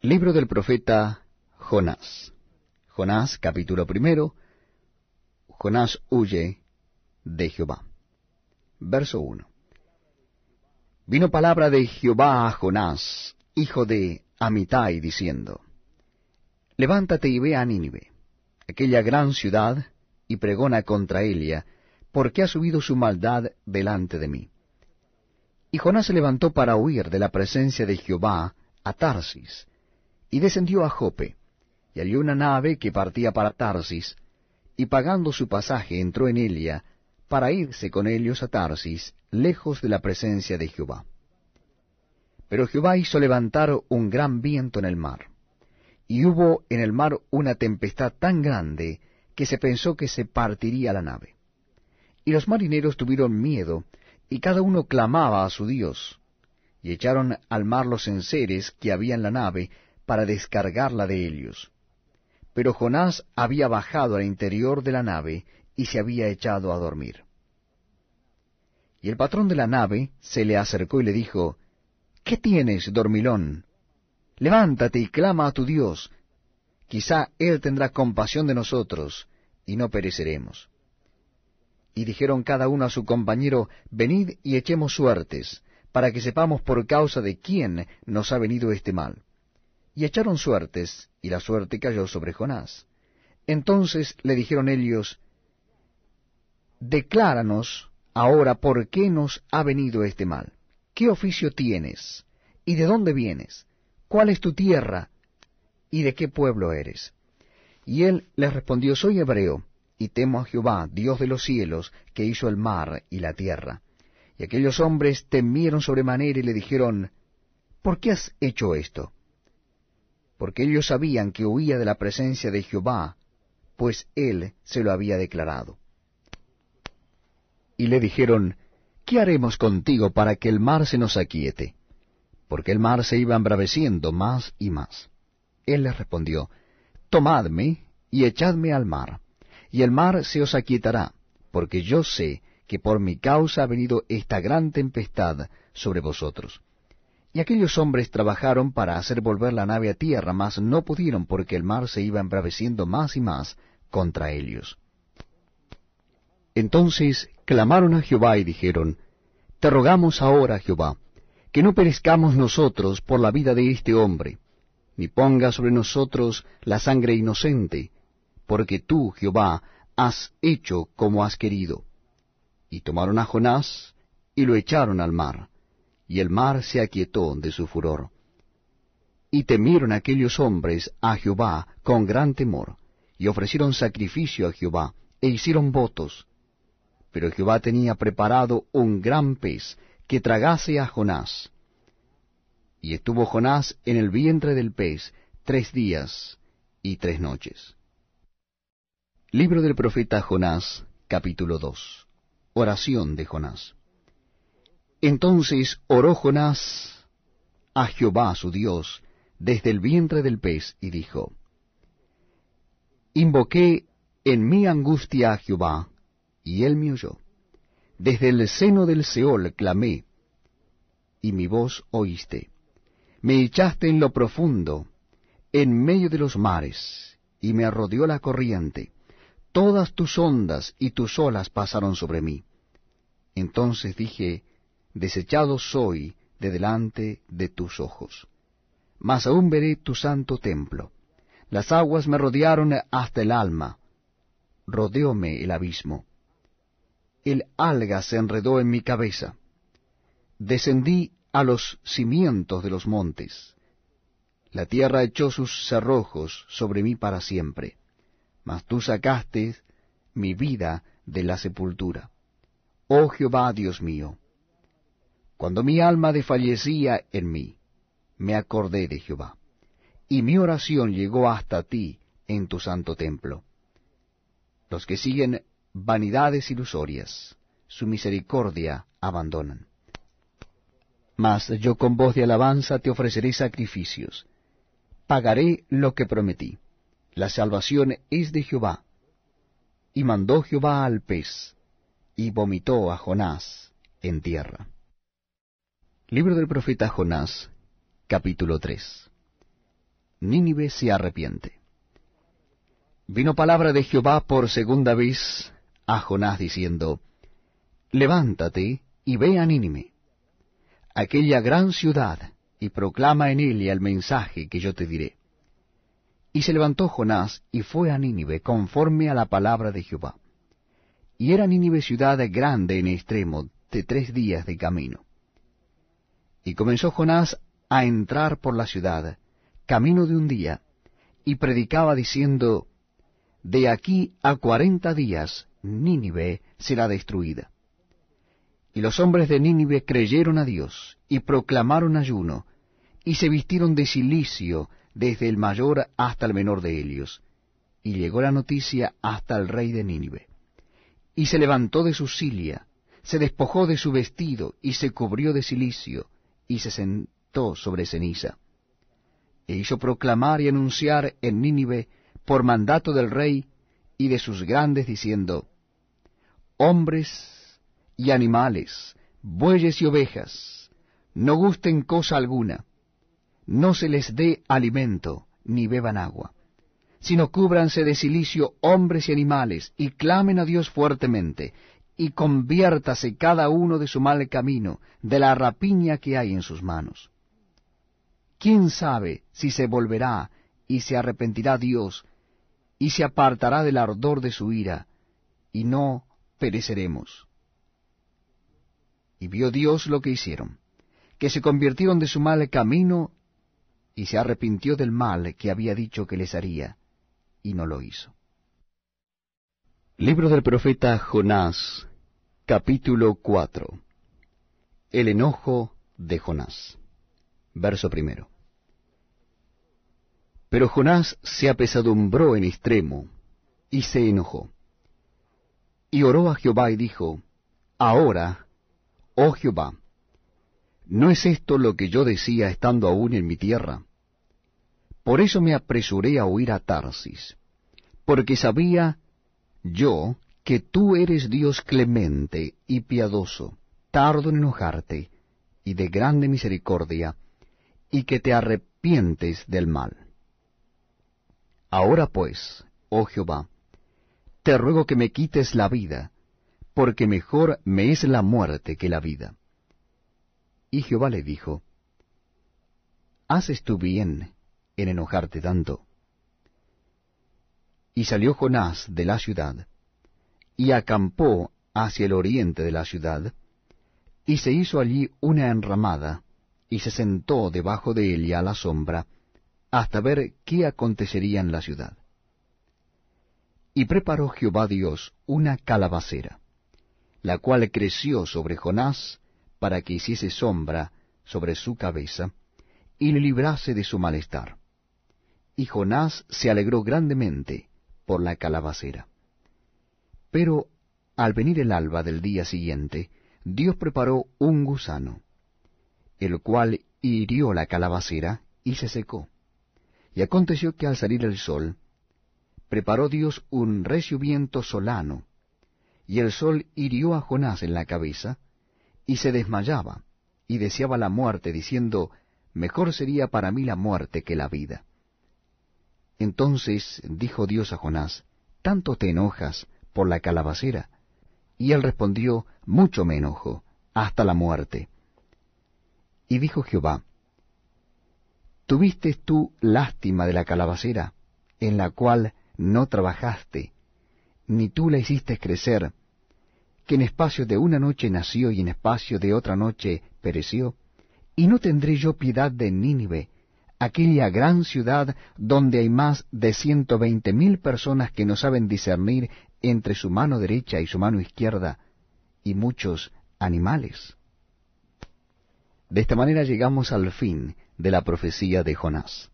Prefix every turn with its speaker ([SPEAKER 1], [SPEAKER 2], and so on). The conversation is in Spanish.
[SPEAKER 1] Libro del profeta Jonás. Jonás, capítulo primero. Jonás huye de Jehová. Verso 1. Vino palabra de Jehová a Jonás, hijo de Amitai, diciendo, Levántate y ve a Nínive, aquella gran ciudad, y pregona contra ella, porque ha subido su maldad delante de mí. Y Jonás se levantó para huir de la presencia de Jehová a Tarsis, y descendió a Jope, y halló una nave que partía para Tarsis, y pagando su pasaje entró en ella, para irse con ellos a Tarsis, lejos de la presencia de Jehová. Pero Jehová hizo levantar un gran viento en el mar, y hubo en el mar una tempestad tan grande que se pensó que se partiría la nave. Y los marineros tuvieron miedo, y cada uno clamaba a su Dios, y echaron al mar los enseres que había en la nave para descargarla de ellos. Pero Jonás había bajado al interior de la nave y se había echado a dormir. Y el patrón de la nave se le acercó y le dijo, ¿Qué tienes, dormilón? Levántate y clama a tu Dios. Quizá Él tendrá compasión de nosotros, y no pereceremos. Y dijeron cada uno a su compañero, Venid y echemos suertes, para que sepamos por causa de quién nos ha venido este mal. Y echaron suertes, y la suerte cayó sobre Jonás. Entonces le dijeron ellos, Decláranos ahora por qué nos ha venido este mal. ¿Qué oficio tienes? ¿Y de dónde vienes? ¿Cuál es tu tierra? ¿Y de qué pueblo eres? Y él les respondió, Soy hebreo, y temo a Jehová, Dios de los cielos, que hizo el mar y la tierra. Y aquellos hombres temieron sobremanera y le dijeron, ¿Por qué has hecho esto? Porque ellos sabían que huía de la presencia de Jehová, pues él se lo había declarado. Y le dijeron, ¿Qué haremos contigo para que el mar se nos aquiete? Porque el mar se iba embraveciendo más y más. Él les respondió, Tomadme y echadme al mar y el mar se os aquietará, porque yo sé que por mi causa ha venido esta gran tempestad sobre vosotros. Y aquellos hombres trabajaron para hacer volver la nave a tierra, mas no pudieron porque el mar se iba embraveciendo más y más contra ellos. Entonces clamaron a Jehová y dijeron, Te rogamos ahora, Jehová, que no perezcamos nosotros por la vida de este hombre, ni ponga sobre nosotros la sangre inocente, porque tú, Jehová, has hecho como has querido. Y tomaron a Jonás y lo echaron al mar, y el mar se aquietó de su furor. Y temieron aquellos hombres a Jehová con gran temor, y ofrecieron sacrificio a Jehová, e hicieron votos. Pero Jehová tenía preparado un gran pez que tragase a Jonás. Y estuvo Jonás en el vientre del pez tres días y tres noches. Libro del profeta Jonás, capítulo 2. Oración de Jonás. Entonces oró Jonás a Jehová su Dios desde el vientre del pez y dijo, Invoqué en mi angustia a Jehová, y él me oyó. Desde el seno del Seol clamé, y mi voz oíste. Me echaste en lo profundo, en medio de los mares, y me rodeó la corriente todas tus ondas y tus olas pasaron sobre mí. Entonces dije, desechado soy de delante de tus ojos. Mas aún veré tu santo templo. Las aguas me rodearon hasta el alma. Rodeóme el abismo. El alga se enredó en mi cabeza. Descendí a los cimientos de los montes. La tierra echó sus cerrojos sobre mí para siempre mas tú sacaste mi vida de la sepultura. Oh Jehová Dios mío, cuando mi alma desfallecía en mí, me acordé de Jehová, y mi oración llegó hasta ti en tu santo templo. Los que siguen vanidades ilusorias, su misericordia abandonan. Mas yo con voz de alabanza te ofreceré sacrificios, pagaré lo que prometí la salvación es de Jehová. Y mandó Jehová al pez, y vomitó a Jonás en tierra. Libro del profeta Jonás, capítulo 3. Nínive se arrepiente. Vino palabra de Jehová por segunda vez a Jonás diciendo, Levántate y ve a Nínive, aquella gran ciudad, y proclama en ella el mensaje que yo te diré. Y se levantó Jonás y fue a Nínive conforme a la palabra de Jehová. Y era Nínive ciudad grande en extremo, de tres días de camino. Y comenzó Jonás a entrar por la ciudad, camino de un día, y predicaba diciendo, De aquí a cuarenta días Nínive será destruida. Y los hombres de Nínive creyeron a Dios, y proclamaron ayuno, y se vistieron de silicio desde el mayor hasta el menor de ellos. Y llegó la noticia hasta el rey de Nínive. Y se levantó de su cilia, se despojó de su vestido, y se cubrió de silicio, y se sentó sobre ceniza. E hizo proclamar y anunciar en Nínive, por mandato del rey y de sus grandes, diciendo, Hombres y animales, bueyes y ovejas, no gusten cosa alguna, no se les dé alimento, ni beban agua, sino cúbranse de silicio hombres y animales, y clamen a Dios fuertemente, y conviértase cada uno de su mal camino, de la rapiña que hay en sus manos. ¿Quién sabe si se volverá y se arrepentirá Dios, y se apartará del ardor de su ira, y no pereceremos? Y vio Dios lo que hicieron, que se convirtieron de su mal camino, y se arrepintió del mal que había dicho que les haría, y no lo hizo. Libro del profeta Jonás Capítulo 4 El enojo de Jonás Verso primero Pero Jonás se apesadumbró en extremo, y se enojó. Y oró a Jehová y dijo, Ahora, oh Jehová, ¿no es esto lo que yo decía estando aún en mi tierra? Por eso me apresuré a huir a Tarsis, porque sabía yo que tú eres Dios clemente y piadoso, tardo en enojarte, y de grande misericordia, y que te arrepientes del mal. Ahora pues, oh Jehová, te ruego que me quites la vida, porque mejor me es la muerte que la vida. Y Jehová le dijo, ¿Haces tú bien en enojarte tanto? Y salió Jonás de la ciudad, y acampó hacia el oriente de la ciudad, y se hizo allí una enramada, y se sentó debajo de ella a la sombra, hasta ver qué acontecería en la ciudad. Y preparó Jehová Dios una calabacera, la cual creció sobre Jonás, para que hiciese sombra sobre su cabeza, y le librase de su malestar. Y Jonás se alegró grandemente por la calabacera. Pero al venir el alba del día siguiente, Dios preparó un gusano, el cual hirió la calabacera y se secó. Y aconteció que al salir el sol, preparó Dios un recio viento solano, y el sol hirió a Jonás en la cabeza, y se desmayaba, y deseaba la muerte, diciendo, Mejor sería para mí la muerte que la vida. Entonces dijo Dios a Jonás, ¿Tanto te enojas por la calabacera? Y él respondió, Mucho me enojo, hasta la muerte. Y dijo Jehová, ¿Tuviste tú lástima de la calabacera, en la cual no trabajaste, ni tú la hiciste crecer, que en espacio de una noche nació y en espacio de otra noche pereció? ¿Y no tendré yo piedad de Nínive, aquella gran ciudad donde hay más de ciento veinte mil personas que no saben discernir entre su mano derecha y su mano izquierda, y muchos animales. De esta manera llegamos al fin de la profecía de Jonás.